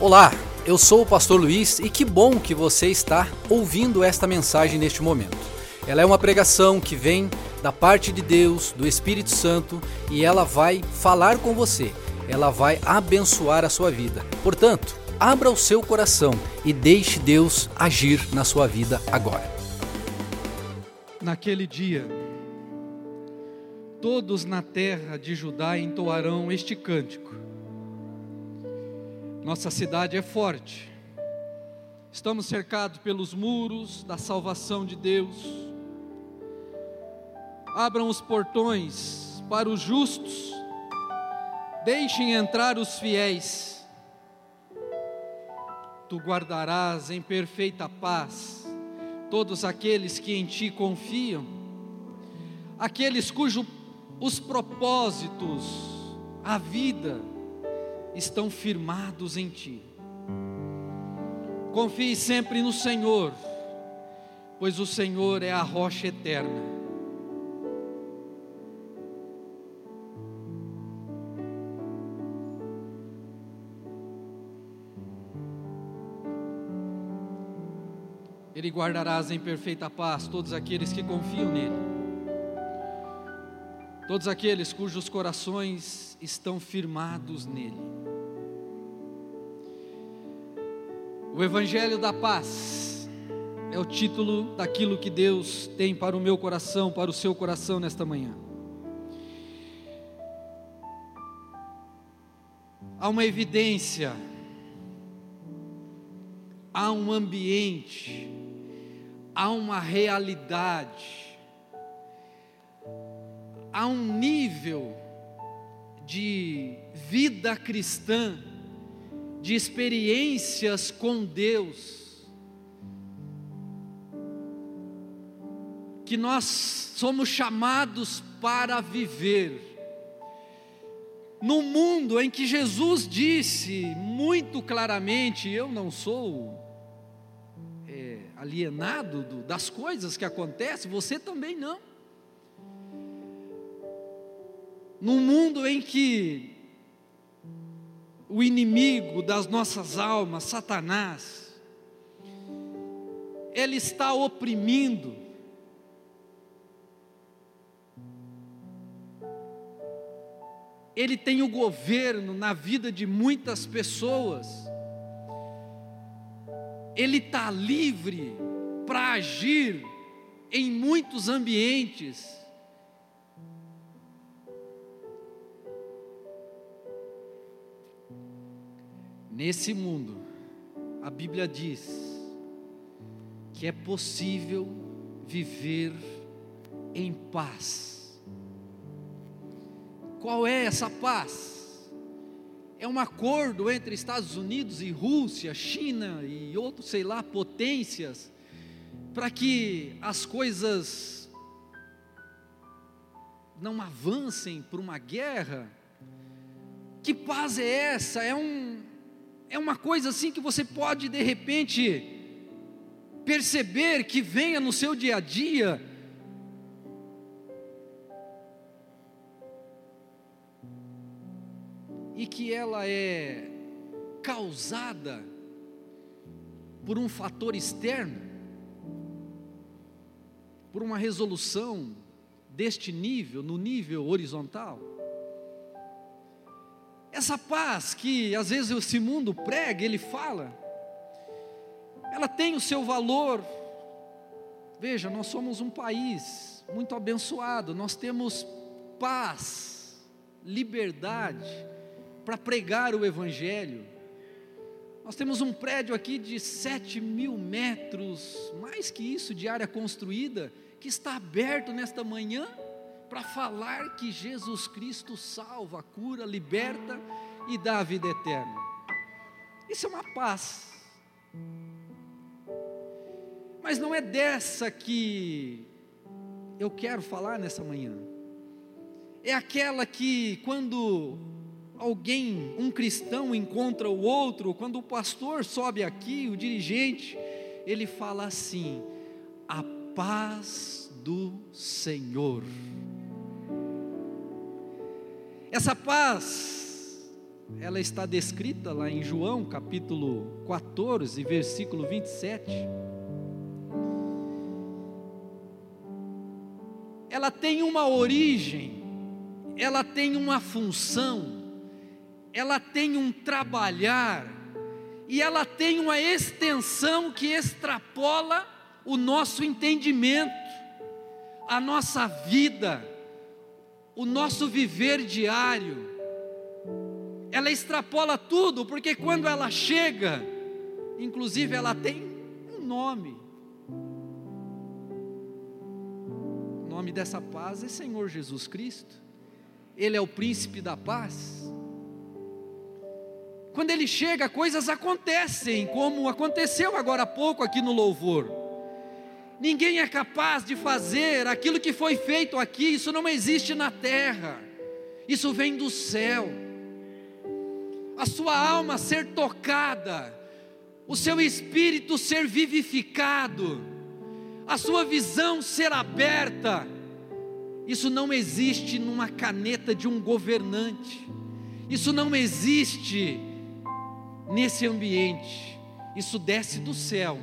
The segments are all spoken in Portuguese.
Olá, eu sou o pastor Luiz e que bom que você está ouvindo esta mensagem neste momento. Ela é uma pregação que vem da parte de Deus, do Espírito Santo, e ela vai falar com você. Ela vai abençoar a sua vida. Portanto, abra o seu coração e deixe Deus agir na sua vida agora. Naquele dia, todos na terra de Judá entoarão este cântico nossa cidade é forte. Estamos cercados pelos muros da salvação de Deus. Abram os portões para os justos. Deixem entrar os fiéis. Tu guardarás em perfeita paz todos aqueles que em ti confiam, aqueles cujos os propósitos, a vida, estão firmados em Ti. Confie sempre no Senhor, pois o Senhor é a rocha eterna. Ele guardarás em perfeita paz todos aqueles que confiam nele todos aqueles cujos corações estão firmados nele. O Evangelho da Paz é o título daquilo que Deus tem para o meu coração, para o seu coração nesta manhã. Há uma evidência, há um ambiente, há uma realidade, há um nível de vida cristã, de experiências com Deus, que nós somos chamados para viver. No mundo em que Jesus disse muito claramente: Eu não sou é, alienado do, das coisas que acontecem, você também não. num mundo em que o inimigo das nossas almas, Satanás, ele está oprimindo, ele tem o governo na vida de muitas pessoas, ele está livre para agir em muitos ambientes, Nesse mundo, a Bíblia diz que é possível viver em paz. Qual é essa paz? É um acordo entre Estados Unidos e Rússia, China e outros, sei lá, potências, para que as coisas não avancem para uma guerra? Que paz é essa? É um, é uma coisa assim que você pode de repente perceber que venha no seu dia a dia. E que ela é causada por um fator externo, por uma resolução deste nível, no nível horizontal. Essa paz que às vezes esse mundo prega, ele fala, ela tem o seu valor. Veja, nós somos um país muito abençoado, nós temos paz, liberdade para pregar o Evangelho. Nós temos um prédio aqui de sete mil metros, mais que isso, de área construída, que está aberto nesta manhã para falar que Jesus Cristo salva, cura, liberta e dá a vida eterna. Isso é uma paz. Mas não é dessa que eu quero falar nessa manhã. É aquela que quando alguém, um cristão encontra o outro, quando o pastor sobe aqui, o dirigente, ele fala assim: a paz do Senhor. Essa paz ela está descrita lá em João capítulo 14, versículo 27. Ela tem uma origem, ela tem uma função, ela tem um trabalhar, e ela tem uma extensão que extrapola o nosso entendimento, a nossa vida, o nosso viver diário ela extrapola tudo, porque quando ela chega, inclusive ela tem um nome. O nome dessa paz é Senhor Jesus Cristo. Ele é o príncipe da paz. Quando ele chega, coisas acontecem, como aconteceu agora há pouco aqui no louvor. Ninguém é capaz de fazer aquilo que foi feito aqui, isso não existe na terra, isso vem do céu. A sua alma ser tocada, o seu espírito ser vivificado, a sua visão ser aberta. Isso não existe numa caneta de um governante, isso não existe nesse ambiente, isso desce do céu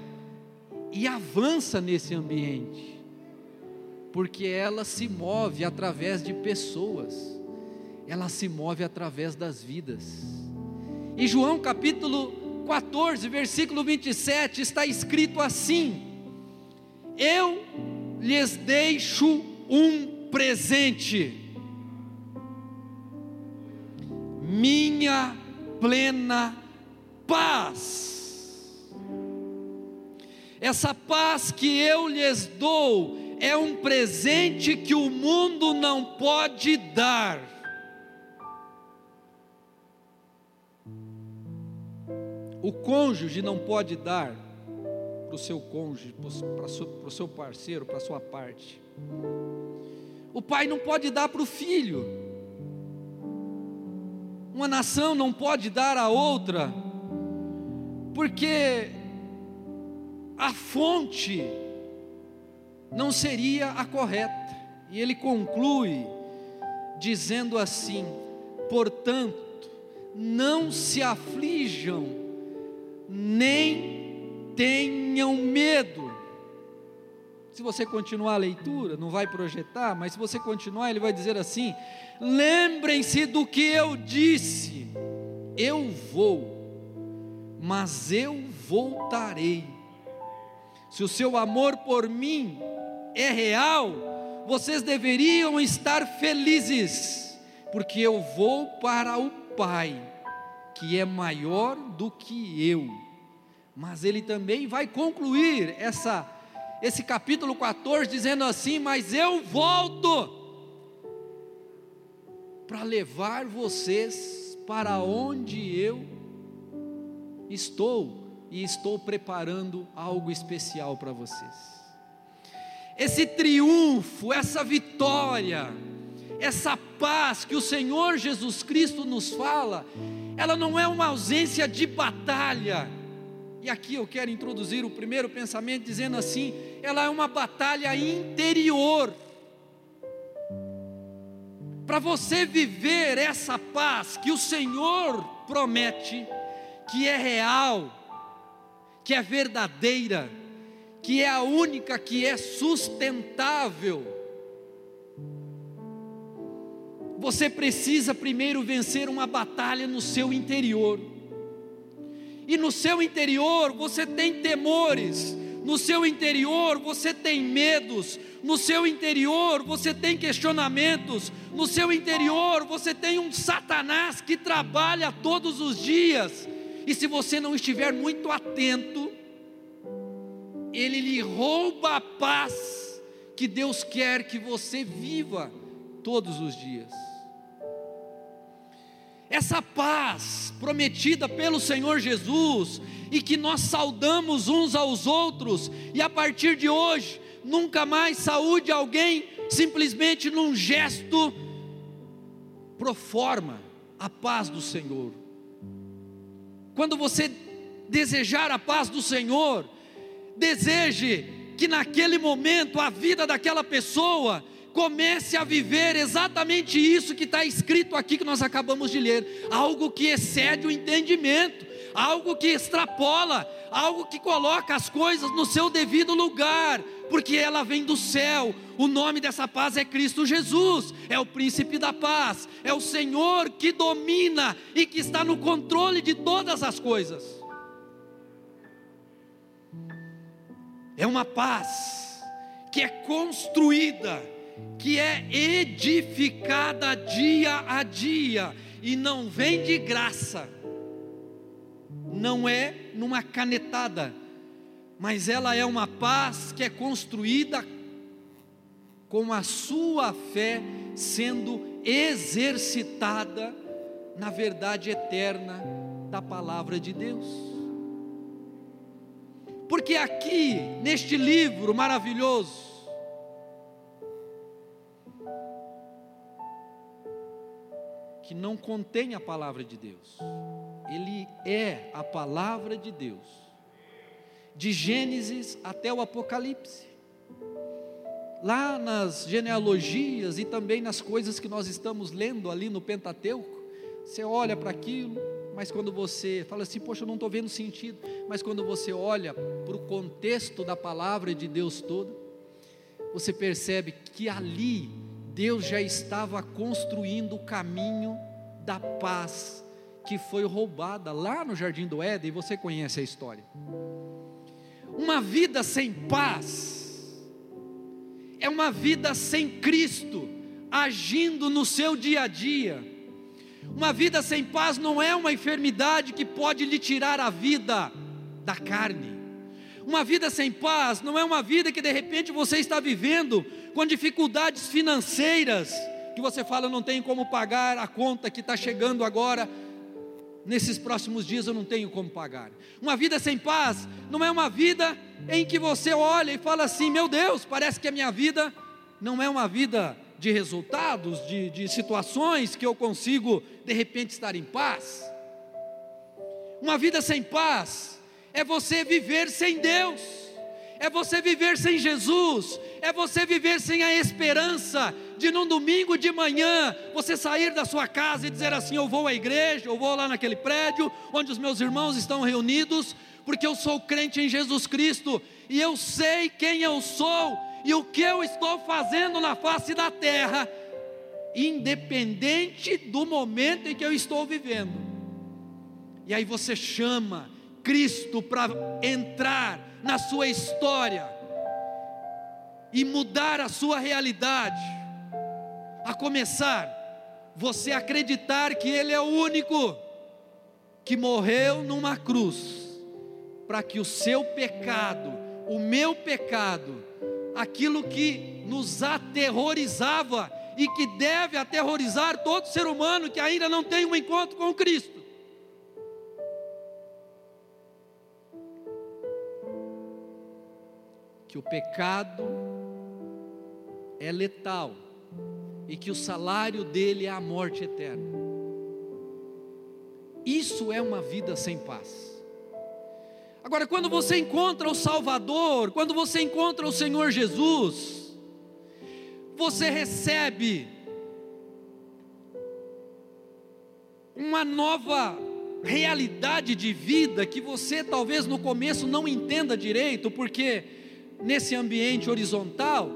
e avança nesse ambiente, porque ela se move através de pessoas, ela se move através das vidas. Em João capítulo 14, versículo 27, está escrito assim: Eu lhes deixo um presente, minha plena paz. Essa paz que eu lhes dou é um presente que o mundo não pode dar. O cônjuge não pode dar para o seu cônjuge, para o seu parceiro, para a sua parte. O pai não pode dar para o filho. Uma nação não pode dar a outra, porque a fonte não seria a correta. E ele conclui dizendo assim: portanto, não se aflijam nem tenham medo. Se você continuar a leitura, não vai projetar, mas se você continuar, ele vai dizer assim: lembrem-se do que eu disse, eu vou, mas eu voltarei. Se o seu amor por mim é real, vocês deveriam estar felizes, porque eu vou para o Pai que é maior do que eu. Mas ele também vai concluir essa esse capítulo 14 dizendo assim: "Mas eu volto para levar vocês para onde eu estou e estou preparando algo especial para vocês." Esse triunfo, essa vitória, essa paz que o Senhor Jesus Cristo nos fala, ela não é uma ausência de batalha. E aqui eu quero introduzir o primeiro pensamento dizendo assim: ela é uma batalha interior. Para você viver essa paz que o Senhor promete, que é real, que é verdadeira, que é a única que é sustentável, você precisa primeiro vencer uma batalha no seu interior. E no seu interior você tem temores, no seu interior você tem medos, no seu interior você tem questionamentos, no seu interior você tem um Satanás que trabalha todos os dias. E se você não estiver muito atento, ele lhe rouba a paz que Deus quer que você viva todos os dias. Essa paz prometida pelo Senhor Jesus e que nós saudamos uns aos outros, e a partir de hoje, nunca mais saúde alguém simplesmente num gesto pro forma a paz do Senhor. Quando você desejar a paz do Senhor, deseje que naquele momento a vida daquela pessoa comece a viver exatamente isso que está escrito aqui que nós acabamos de ler, algo que excede o entendimento, algo que extrapola, algo que coloca as coisas no seu devido lugar, porque ela vem do céu. O nome dessa paz é Cristo Jesus, é o príncipe da paz, é o Senhor que domina e que está no controle de todas as coisas. É uma paz que é construída que é edificada dia a dia e não vem de graça, não é numa canetada, mas ela é uma paz que é construída com a sua fé sendo exercitada na verdade eterna da palavra de Deus. Porque aqui, neste livro maravilhoso, que não contém a palavra de Deus. Ele é a palavra de Deus. De Gênesis até o Apocalipse. Lá nas genealogias e também nas coisas que nós estamos lendo ali no Pentateuco, você olha para aquilo, mas quando você fala assim, poxa, eu não estou vendo sentido, mas quando você olha para o contexto da palavra de Deus toda, você percebe que ali Deus já estava construindo o caminho da paz que foi roubada lá no jardim do Éden, e você conhece a história. Uma vida sem paz é uma vida sem Cristo agindo no seu dia a dia. Uma vida sem paz não é uma enfermidade que pode lhe tirar a vida da carne. Uma vida sem paz não é uma vida que de repente você está vivendo com dificuldades financeiras, que você fala, não tenho como pagar a conta que está chegando agora, nesses próximos dias eu não tenho como pagar. Uma vida sem paz não é uma vida em que você olha e fala assim: meu Deus, parece que a minha vida não é uma vida de resultados, de, de situações que eu consigo de repente estar em paz. Uma vida sem paz é você viver sem Deus, é você viver sem Jesus, é você viver sem a esperança de num domingo de manhã você sair da sua casa e dizer assim: Eu vou à igreja, eu vou lá naquele prédio onde os meus irmãos estão reunidos, porque eu sou crente em Jesus Cristo e eu sei quem eu sou e o que eu estou fazendo na face da terra, independente do momento em que eu estou vivendo. E aí você chama Cristo para entrar na sua história e mudar a sua realidade. A começar, você acreditar que Ele é o único que morreu numa cruz, para que o seu pecado, o meu pecado, aquilo que nos aterrorizava e que deve aterrorizar todo ser humano que ainda não tem um encontro com Cristo, que o pecado é letal e que o salário dele é a morte eterna. Isso é uma vida sem paz. Agora, quando você encontra o Salvador, quando você encontra o Senhor Jesus, você recebe uma nova realidade de vida que você talvez no começo não entenda direito, porque nesse ambiente horizontal,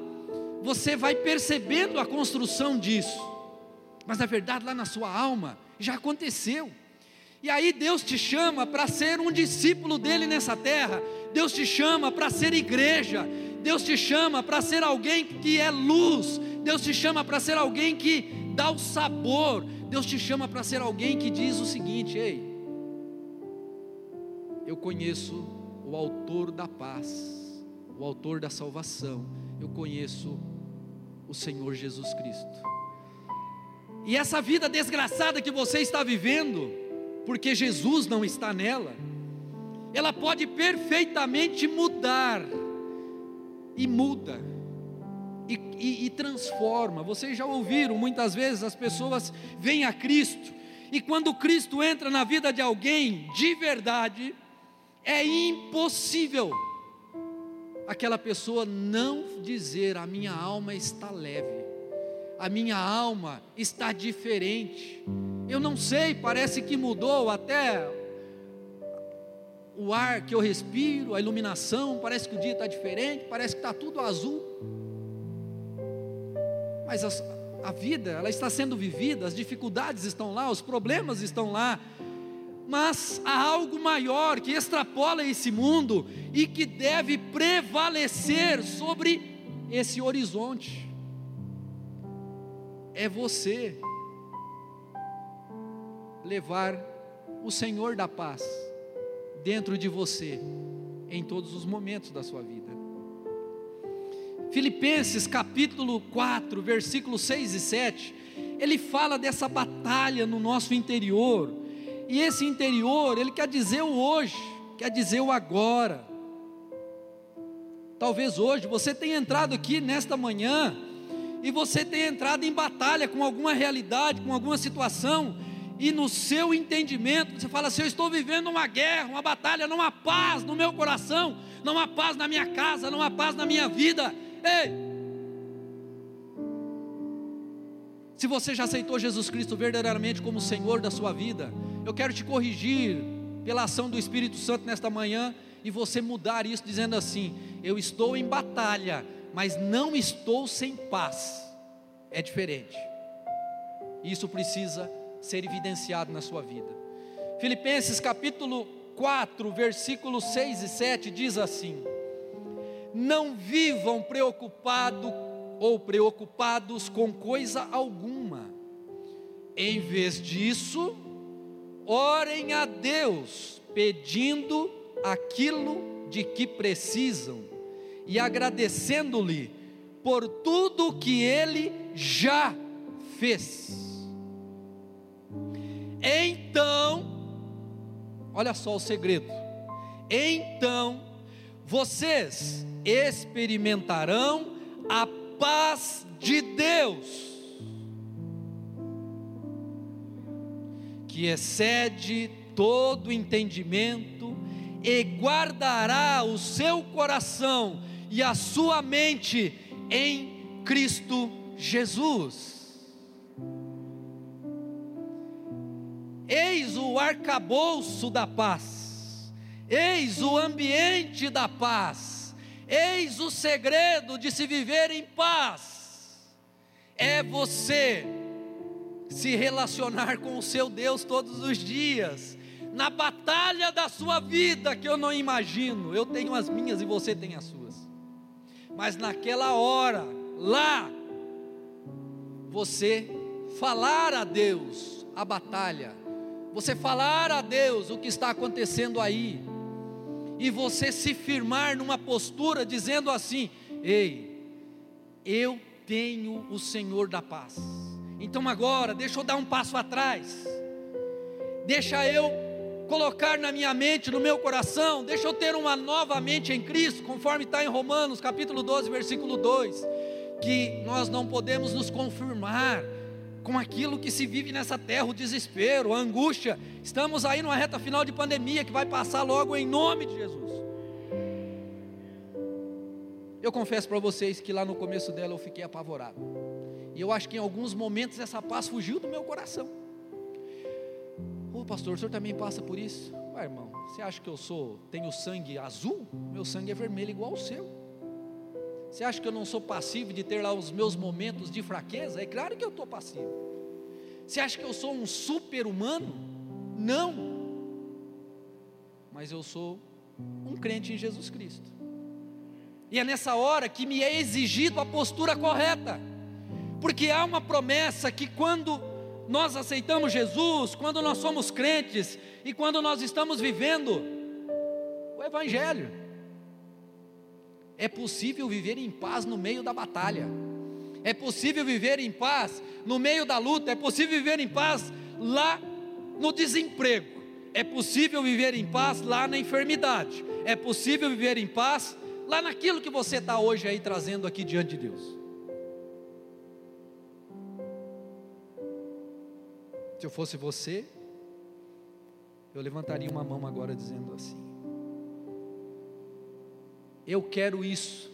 você vai percebendo a construção disso. Mas na verdade, lá na sua alma, já aconteceu. E aí Deus te chama para ser um discípulo dele nessa terra. Deus te chama para ser igreja. Deus te chama para ser alguém que é luz. Deus te chama para ser alguém que dá o sabor. Deus te chama para ser alguém que diz o seguinte: Ei, eu conheço o autor da paz o autor da salvação, eu conheço o Senhor Jesus Cristo. E essa vida desgraçada que você está vivendo, porque Jesus não está nela, ela pode perfeitamente mudar, e muda, e, e, e, transforma. Vocês já ouviram muitas vezes as pessoas vêm a Cristo, e quando Cristo entra na vida de alguém de verdade, é impossível aquela pessoa não dizer: a minha alma está leve. a minha alma está diferente. Eu não sei, parece que mudou até o ar que eu respiro, a iluminação, parece que o dia está diferente, parece que está tudo azul. Mas a, a vida, ela está sendo vivida, as dificuldades estão lá, os problemas estão lá, mas há algo maior que extrapola esse mundo e que deve prevalecer sobre esse horizonte. É você levar o Senhor da paz dentro de você em todos os momentos da sua vida. Filipenses capítulo 4, versículos 6 e 7, ele fala dessa batalha no nosso interior e esse interior, ele quer dizer o hoje, quer dizer o agora. Talvez hoje você tenha entrado aqui nesta manhã e você tenha entrado em batalha com alguma realidade, com alguma situação, e no seu entendimento você fala assim: Eu estou vivendo uma guerra, uma batalha, não há paz no meu coração, não há paz na minha casa, não há paz na minha vida. Ei, Se você já aceitou Jesus Cristo verdadeiramente como Senhor da sua vida, eu quero te corrigir pela ação do Espírito Santo nesta manhã e você mudar isso dizendo assim: eu estou em batalha, mas não estou sem paz. É diferente. Isso precisa ser evidenciado na sua vida. Filipenses capítulo 4, versículos 6 e 7 diz assim: Não vivam preocupados ou preocupados com coisa alguma. Em vez disso, orem a Deus, pedindo aquilo de que precisam e agradecendo-lhe por tudo que ele já fez. Então, olha só o segredo. Então, vocês experimentarão a paz de Deus, que excede todo entendimento, e guardará o seu coração e a sua mente em Cristo Jesus. Eis o arcabouço da paz, eis o ambiente da paz Eis o segredo de se viver em paz: é você se relacionar com o seu Deus todos os dias, na batalha da sua vida que eu não imagino, eu tenho as minhas e você tem as suas, mas naquela hora, lá, você falar a Deus a batalha, você falar a Deus o que está acontecendo aí, e você se firmar numa postura dizendo assim: Ei, eu tenho o Senhor da paz. Então agora, deixa eu dar um passo atrás, deixa eu colocar na minha mente, no meu coração, deixa eu ter uma nova mente em Cristo, conforme está em Romanos capítulo 12, versículo 2, que nós não podemos nos confirmar com aquilo que se vive nessa terra, o desespero, a angústia. Estamos aí numa reta final de pandemia que vai passar logo em nome de Jesus. Eu confesso para vocês que lá no começo dela eu fiquei apavorado. E eu acho que em alguns momentos essa paz fugiu do meu coração. Ô pastor, o senhor também passa por isso? Ué, irmão, você acha que eu sou, tenho sangue azul? Meu sangue é vermelho igual ao seu. Você acha que eu não sou passivo de ter lá os meus momentos de fraqueza? É claro que eu estou passivo. Você acha que eu sou um super-humano? Não. Mas eu sou um crente em Jesus Cristo. E é nessa hora que me é exigido a postura correta. Porque há uma promessa que quando nós aceitamos Jesus, quando nós somos crentes e quando nós estamos vivendo o Evangelho, é possível viver em paz no meio da batalha. É possível viver em paz no meio da luta. É possível viver em paz lá no desemprego. É possível viver em paz lá na enfermidade. É possível viver em paz lá naquilo que você está hoje aí trazendo aqui diante de Deus. Se eu fosse você, eu levantaria uma mão agora dizendo assim: Eu quero isso,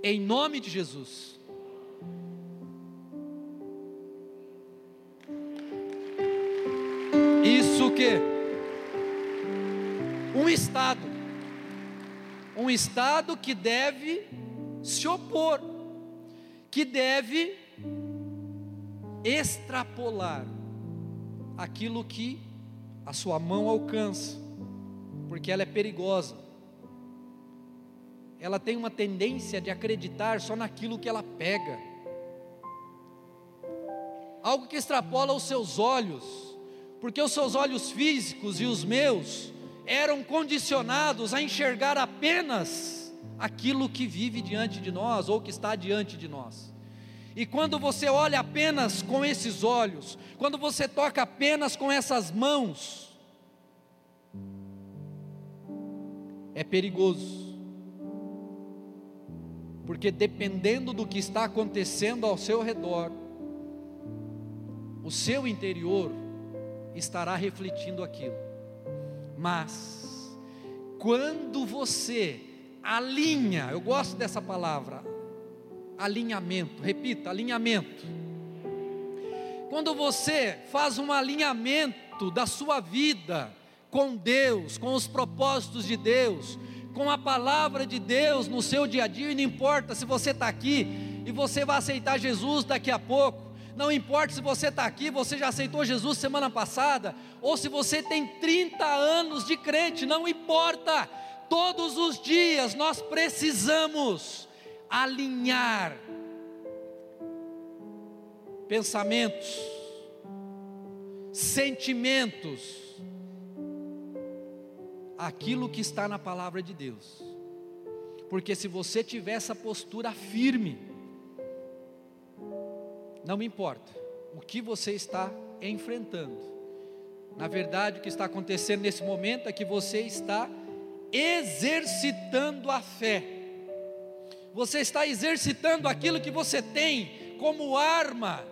em nome de Jesus. Isso que? Um Estado, um Estado que deve se opor, que deve extrapolar aquilo que a sua mão alcança, porque ela é perigosa. Ela tem uma tendência de acreditar só naquilo que ela pega. Algo que extrapola os seus olhos, porque os seus olhos físicos e os meus eram condicionados a enxergar apenas aquilo que vive diante de nós ou que está diante de nós. E quando você olha apenas com esses olhos, quando você toca apenas com essas mãos, é perigoso. Porque dependendo do que está acontecendo ao seu redor, o seu interior estará refletindo aquilo. Mas, quando você alinha, eu gosto dessa palavra, alinhamento, repita, alinhamento. Quando você faz um alinhamento da sua vida com Deus, com os propósitos de Deus, com a palavra de Deus no seu dia a dia, e não importa se você está aqui e você vai aceitar Jesus daqui a pouco, não importa se você está aqui, você já aceitou Jesus semana passada, ou se você tem 30 anos de crente, não importa, todos os dias nós precisamos alinhar pensamentos, sentimentos, aquilo que está na palavra de Deus. Porque se você tiver essa postura firme, não importa o que você está enfrentando. Na verdade, o que está acontecendo nesse momento é que você está exercitando a fé. Você está exercitando aquilo que você tem como arma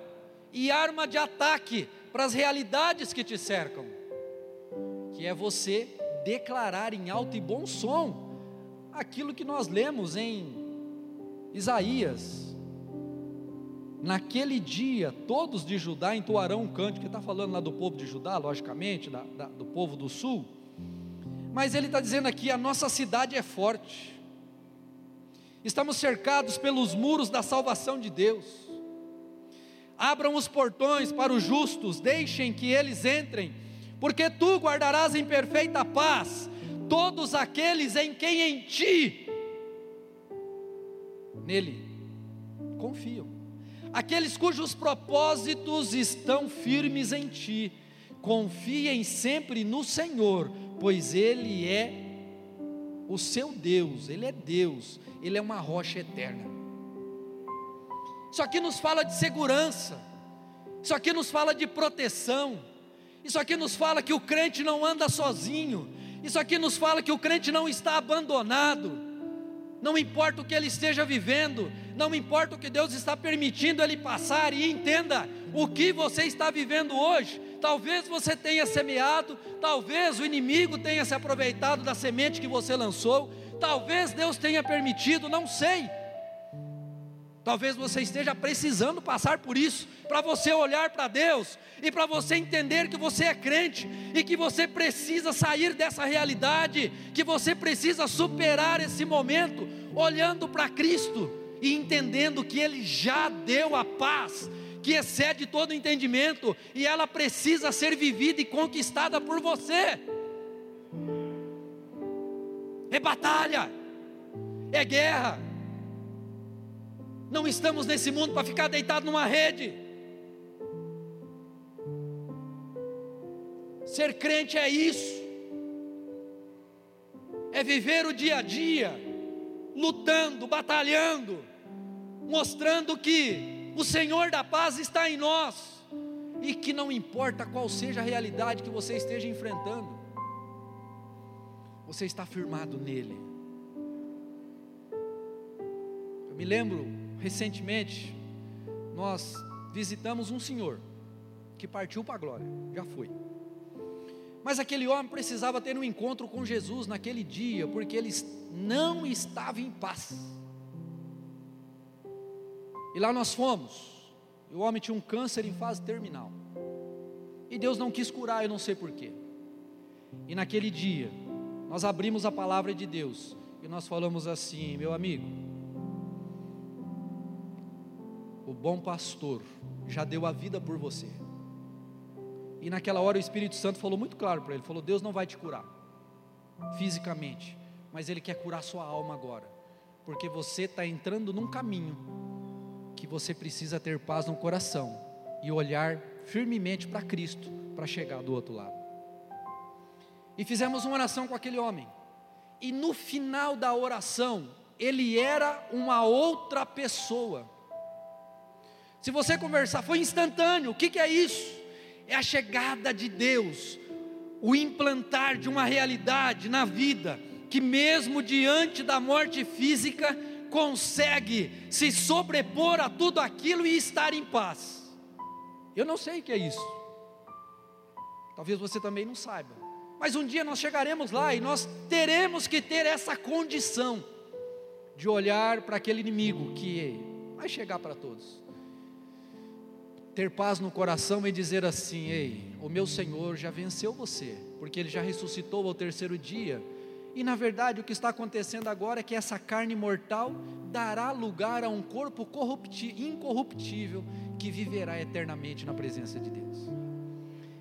e arma de ataque para as realidades que te cercam, que é você declarar em alto e bom som aquilo que nós lemos em Isaías Naquele dia, todos de Judá entoarão um cântico, que está falando lá do povo de Judá, logicamente, da, da, do povo do sul. Mas ele está dizendo aqui: a nossa cidade é forte, estamos cercados pelos muros da salvação de Deus. Abram os portões para os justos, deixem que eles entrem, porque tu guardarás em perfeita paz todos aqueles em quem em ti, nele, confiam aqueles cujos propósitos estão firmes em ti. Confiem sempre no Senhor, pois Ele é o seu Deus, Ele é Deus, Ele é uma rocha eterna. Isso aqui nos fala de segurança, isso aqui nos fala de proteção, isso aqui nos fala que o crente não anda sozinho, isso aqui nos fala que o crente não está abandonado, não importa o que ele esteja vivendo, não importa o que Deus está permitindo ele passar, e entenda o que você está vivendo hoje. Talvez você tenha semeado, talvez o inimigo tenha se aproveitado da semente que você lançou, talvez Deus tenha permitido, não sei. Talvez você esteja precisando passar por isso, para você olhar para Deus e para você entender que você é crente e que você precisa sair dessa realidade, que você precisa superar esse momento olhando para Cristo e entendendo que Ele já deu a paz que excede todo entendimento e ela precisa ser vivida e conquistada por você. É batalha, é guerra não estamos nesse mundo para ficar deitado numa rede. Ser crente é isso, é viver o dia a dia, lutando, batalhando, mostrando que o Senhor da paz está em nós e que não importa qual seja a realidade que você esteja enfrentando, você está firmado nele. Eu me lembro recentemente, nós visitamos um senhor que partiu para a glória, já foi. Mas aquele homem precisava ter um encontro com Jesus naquele dia, porque ele não estava em paz. E lá nós fomos. O homem tinha um câncer em fase terminal. E Deus não quis curar, eu não sei porquê. E naquele dia, nós abrimos a palavra de Deus e nós falamos assim, meu amigo, o bom pastor já deu a vida por você. E naquela hora o Espírito Santo falou muito claro para ele: falou, Deus não vai te curar fisicamente, mas Ele quer curar sua alma agora, porque você está entrando num caminho que você precisa ter paz no coração e olhar firmemente para Cristo para chegar do outro lado. E fizemos uma oração com aquele homem, e no final da oração, ele era uma outra pessoa. Se você conversar, foi instantâneo, o que, que é isso? É a chegada de Deus, o implantar de uma realidade na vida, que mesmo diante da morte física, consegue se sobrepor a tudo aquilo e estar em paz. Eu não sei o que é isso. Talvez você também não saiba. Mas um dia nós chegaremos lá e nós teremos que ter essa condição de olhar para aquele inimigo que vai chegar para todos. Ter paz no coração e dizer assim: Ei, o meu Senhor já venceu você, porque ele já ressuscitou ao terceiro dia e na verdade o que está acontecendo agora é que essa carne mortal dará lugar a um corpo incorruptível que viverá eternamente na presença de Deus.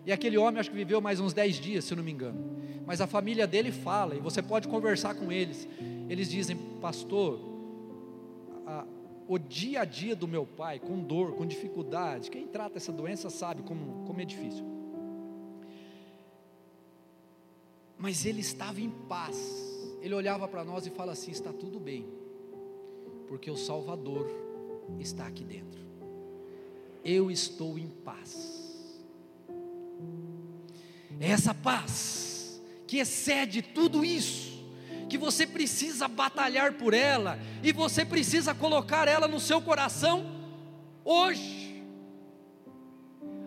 E aquele homem acho que viveu mais uns 10 dias, se não me engano. Mas a família dele fala, e você pode conversar com eles. Eles dizem, pastor, a, o dia a dia do meu pai, com dor, com dificuldade, quem trata essa doença sabe como, como é difícil. Mas ele estava em paz. Ele olhava para nós e fala assim: está tudo bem, porque o Salvador está aqui dentro. Eu estou em paz. É essa paz que excede tudo isso, que você precisa batalhar por ela e você precisa colocar ela no seu coração hoje.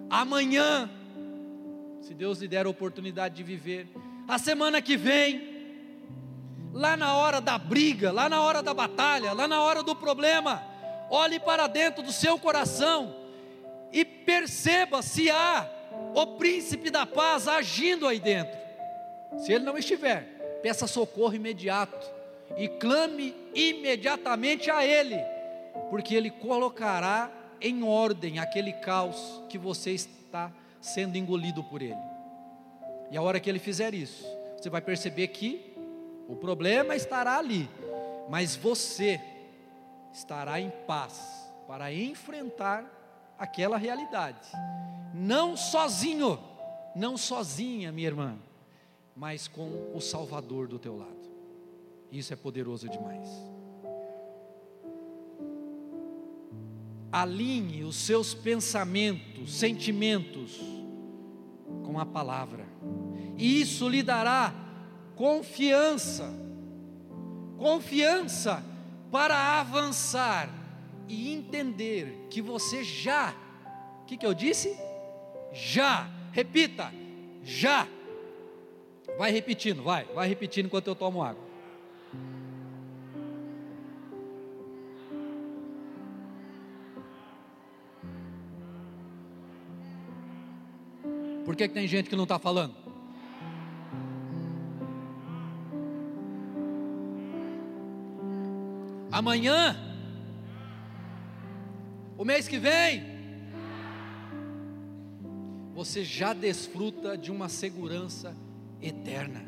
Amanhã, se Deus lhe der a oportunidade de viver, a semana que vem, lá na hora da briga, lá na hora da batalha, lá na hora do problema, olhe para dentro do seu coração e perceba se há o príncipe da paz agindo aí dentro. Se ele não estiver, peça socorro imediato e clame imediatamente a ele, porque ele colocará em ordem aquele caos que você está sendo engolido por ele. E a hora que ele fizer isso, você vai perceber que o problema estará ali, mas você estará em paz para enfrentar aquela realidade. Não sozinho, não sozinha, minha irmã, mas com o Salvador do teu lado. Isso é poderoso demais. Alinhe os seus pensamentos, sentimentos com a palavra e isso lhe dará confiança, confiança para avançar e entender que você já, o que, que eu disse? Já, repita, já. Vai repetindo, vai, vai repetindo enquanto eu tomo água. Por que, que tem gente que não está falando? Amanhã, o mês que vem, você já desfruta de uma segurança eterna.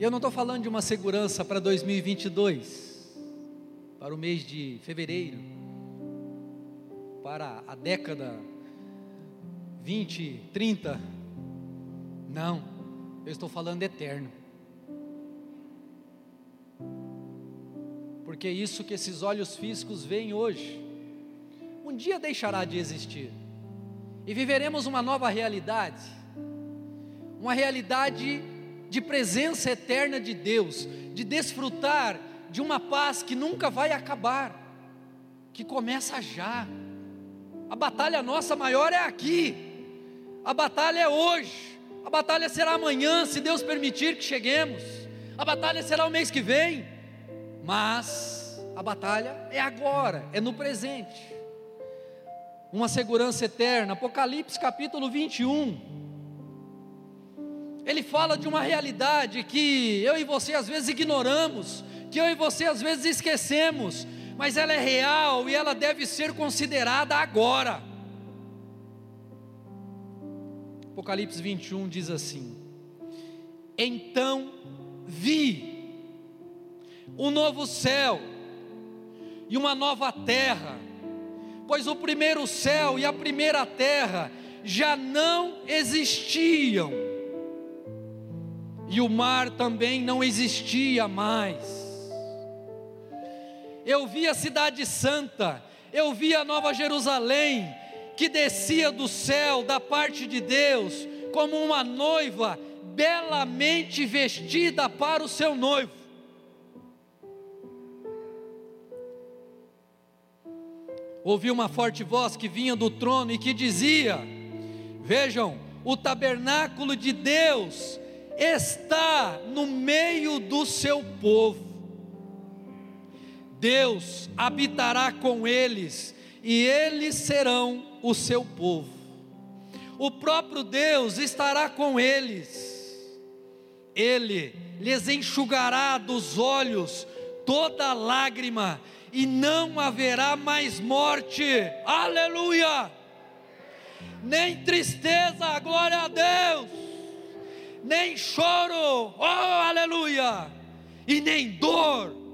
Eu não estou falando de uma segurança para 2022, para o mês de fevereiro, para a década 20, 30. Não, eu estou falando eterno. Porque isso que esses olhos físicos veem hoje, um dia deixará de existir. E viveremos uma nova realidade, uma realidade de presença eterna de Deus, de desfrutar de uma paz que nunca vai acabar, que começa já. A batalha nossa maior é aqui. A batalha é hoje. A batalha será amanhã, se Deus permitir que cheguemos. a batalha será o mês que vem, mas a batalha é agora, é no presente. Uma segurança eterna, Apocalipse capítulo 21. Ele fala de uma realidade que eu e você às vezes ignoramos, que eu e você às vezes esquecemos, mas ela é real e ela deve ser considerada agora. Apocalipse 21 diz assim: Então vi um novo céu e uma nova terra, pois o primeiro céu e a primeira terra já não existiam, e o mar também não existia mais. Eu vi a Cidade Santa, eu vi a Nova Jerusalém, que descia do céu, da parte de Deus, como uma noiva belamente vestida para o seu noivo. Ouvi uma forte voz que vinha do trono e que dizia: Vejam, o tabernáculo de Deus está no meio do seu povo. Deus habitará com eles e eles serão o seu povo. O próprio Deus estará com eles. Ele lhes enxugará dos olhos toda lágrima e não haverá mais morte. Aleluia! Nem tristeza, glória a Deus. Nem choro, oh aleluia! E nem dor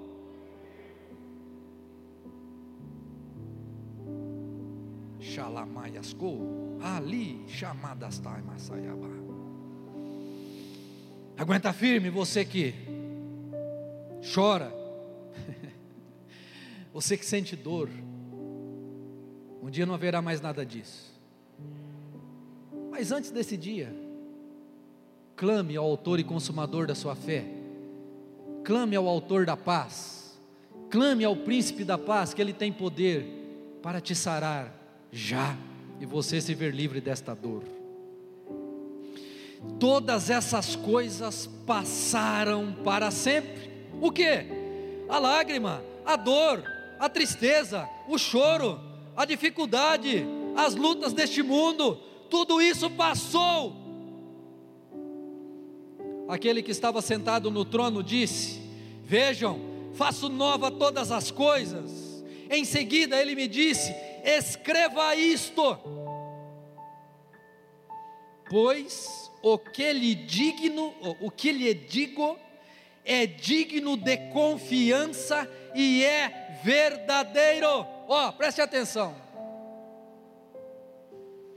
Xalamayasco, ali chamadas Taimasayaba. Aguenta firme, você que chora, você que sente dor, um dia não haverá mais nada disso. Mas antes desse dia, clame ao Autor e Consumador da sua fé, clame ao Autor da paz, clame ao Príncipe da paz, que Ele tem poder para te sarar já e você se ver livre desta dor. Todas essas coisas passaram para sempre. O que? A lágrima, a dor, a tristeza, o choro, a dificuldade, as lutas deste mundo, tudo isso passou. Aquele que estava sentado no trono disse: Vejam, faço nova todas as coisas. Em seguida ele me disse: escreva isto, pois o que lhe digno, o que lhe digo é digno de confiança e é verdadeiro. Ó, oh, preste atenção.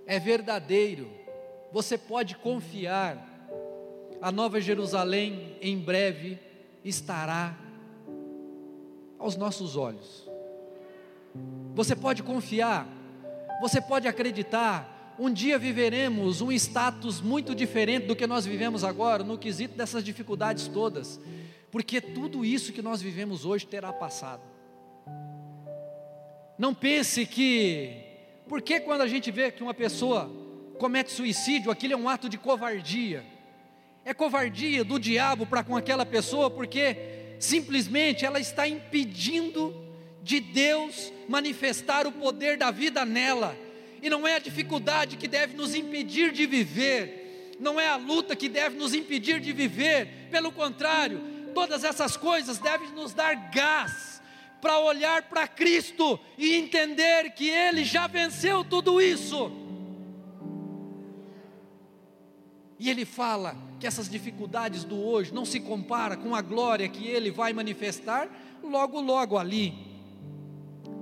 É verdadeiro. Você pode confiar. A Nova Jerusalém em breve estará aos nossos olhos. Você pode confiar, você pode acreditar. Um dia viveremos um status muito diferente do que nós vivemos agora, no quesito dessas dificuldades todas, porque tudo isso que nós vivemos hoje terá passado. Não pense que, porque quando a gente vê que uma pessoa comete suicídio, aquilo é um ato de covardia. É covardia do diabo para com aquela pessoa, porque simplesmente ela está impedindo de Deus manifestar o poder da vida nela. E não é a dificuldade que deve nos impedir de viver, não é a luta que deve nos impedir de viver, pelo contrário, todas essas coisas devem nos dar gás para olhar para Cristo e entender que Ele já venceu tudo isso. E Ele fala que essas dificuldades do hoje não se compara com a glória que Ele vai manifestar logo, logo ali.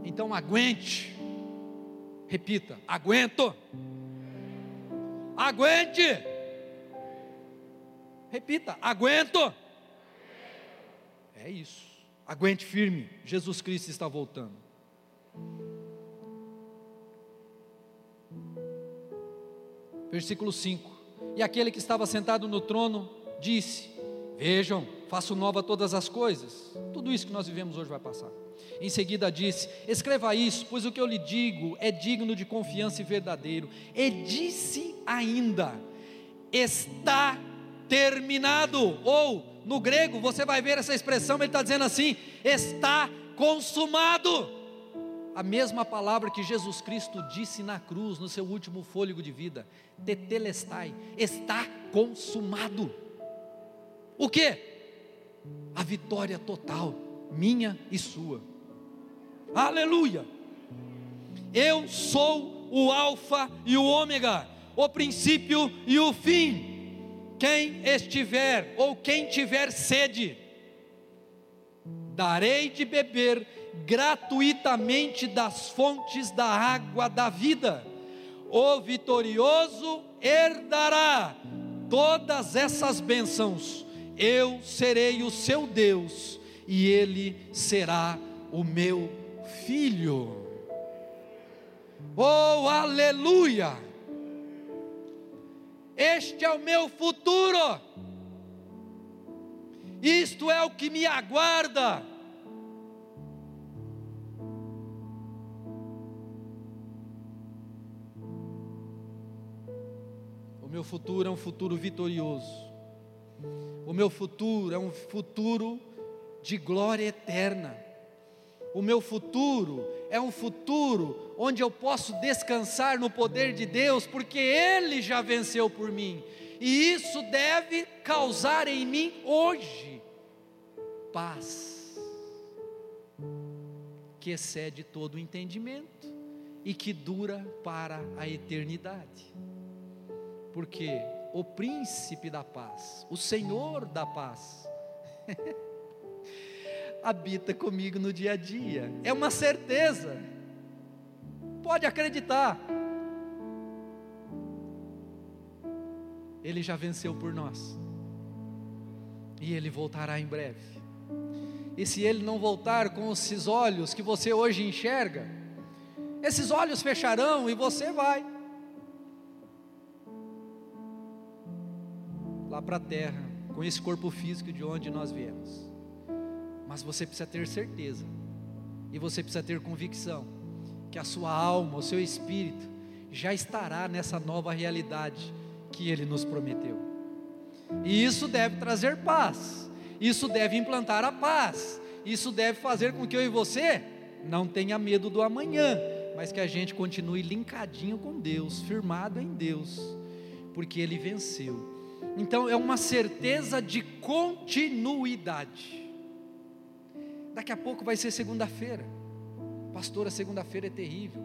Então aguente. Repita: aguento. Aguente. Repita: aguento. É isso. Aguente firme. Jesus Cristo está voltando. Versículo 5: E aquele que estava sentado no trono disse: Vejam, faço nova todas as coisas. Tudo isso que nós vivemos hoje vai passar. Em seguida disse: Escreva isso, pois o que eu lhe digo é digno de confiança e verdadeiro. E disse ainda: Está terminado, ou no grego, você vai ver essa expressão, ele está dizendo assim: está consumado. A mesma palavra que Jesus Cristo disse na cruz, no seu último fôlego de vida, tetelestai, está consumado. O que? A vitória total, minha e sua. Aleluia! Eu sou o Alfa e o Ômega, o princípio e o fim. Quem estiver ou quem tiver sede, darei de beber gratuitamente das fontes da água da vida. O vitorioso herdará todas essas bênçãos. Eu serei o seu Deus e ele será o meu filho. Oh, aleluia! Este é o meu futuro. Isto é o que me aguarda. O meu futuro é um futuro vitorioso. O meu futuro é um futuro de glória eterna. O meu futuro é um futuro onde eu posso descansar no poder de Deus, porque Ele já venceu por mim. E isso deve causar em mim hoje paz, que excede todo o entendimento e que dura para a eternidade. Porque o príncipe da paz, o Senhor da paz, habita comigo no dia a dia. É uma certeza. Pode acreditar. Ele já venceu por nós. E ele voltará em breve. E se ele não voltar com esses olhos que você hoje enxerga, esses olhos fecharão e você vai lá para a terra, com esse corpo físico de onde nós viemos. Mas você precisa ter certeza, e você precisa ter convicção, que a sua alma, o seu espírito, já estará nessa nova realidade que Ele nos prometeu. E isso deve trazer paz, isso deve implantar a paz, isso deve fazer com que eu e você não tenha medo do amanhã, mas que a gente continue linkadinho com Deus, firmado em Deus, porque Ele venceu. Então é uma certeza de continuidade. Daqui a pouco vai ser segunda-feira. Pastora, segunda-feira é terrível.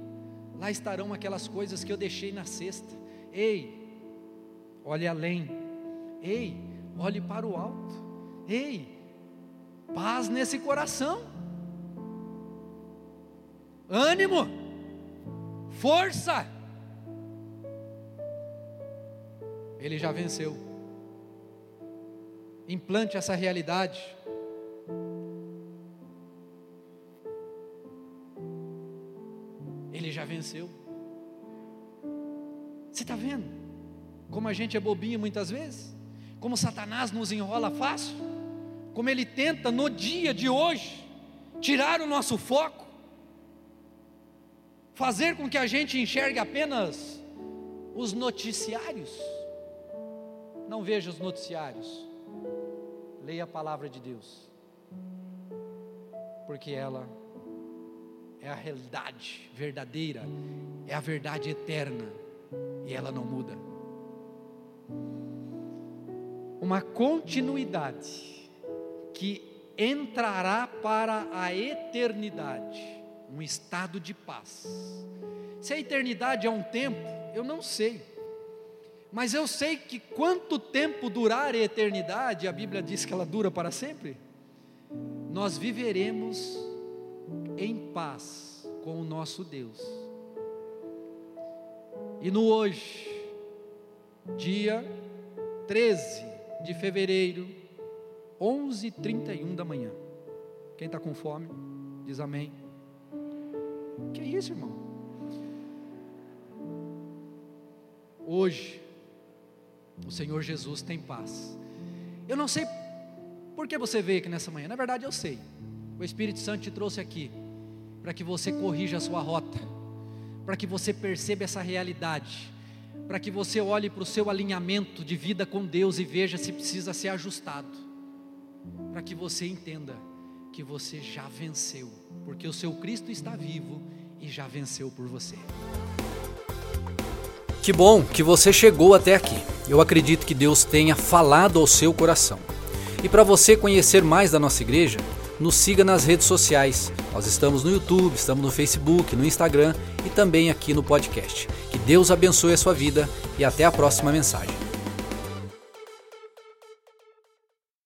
Lá estarão aquelas coisas que eu deixei na sexta. Ei, olhe além. Ei, olhe para o alto. Ei, paz nesse coração. Ânimo. Força. Ele já venceu. Implante essa realidade. Você está vendo? Como a gente é bobinho muitas vezes? Como Satanás nos enrola fácil? Como ele tenta no dia de hoje tirar o nosso foco, fazer com que a gente enxergue apenas os noticiários. Não veja os noticiários, leia a palavra de Deus, porque ela é a realidade verdadeira, é a verdade eterna e ela não muda. Uma continuidade que entrará para a eternidade, um estado de paz. Se a eternidade é um tempo, eu não sei. Mas eu sei que quanto tempo durar a eternidade, a Bíblia diz que ela dura para sempre, nós viveremos em paz com o nosso Deus. E no hoje, dia 13 de fevereiro, 11h31 da manhã. Quem está com fome, diz amém. Que é isso, irmão? Hoje, o Senhor Jesus tem paz. Eu não sei por que você veio aqui nessa manhã, na verdade eu sei. O Espírito Santo te trouxe aqui para que você corrija a sua rota, para que você perceba essa realidade, para que você olhe para o seu alinhamento de vida com Deus e veja se precisa ser ajustado. para que você entenda que você já venceu, porque o seu Cristo está vivo e já venceu por você. Que bom que você chegou até aqui. Eu acredito que Deus tenha falado ao seu coração. E para você conhecer mais da nossa igreja, nos siga nas redes sociais. Nós estamos no YouTube, estamos no Facebook, no Instagram e também aqui no podcast. Que Deus abençoe a sua vida e até a próxima mensagem.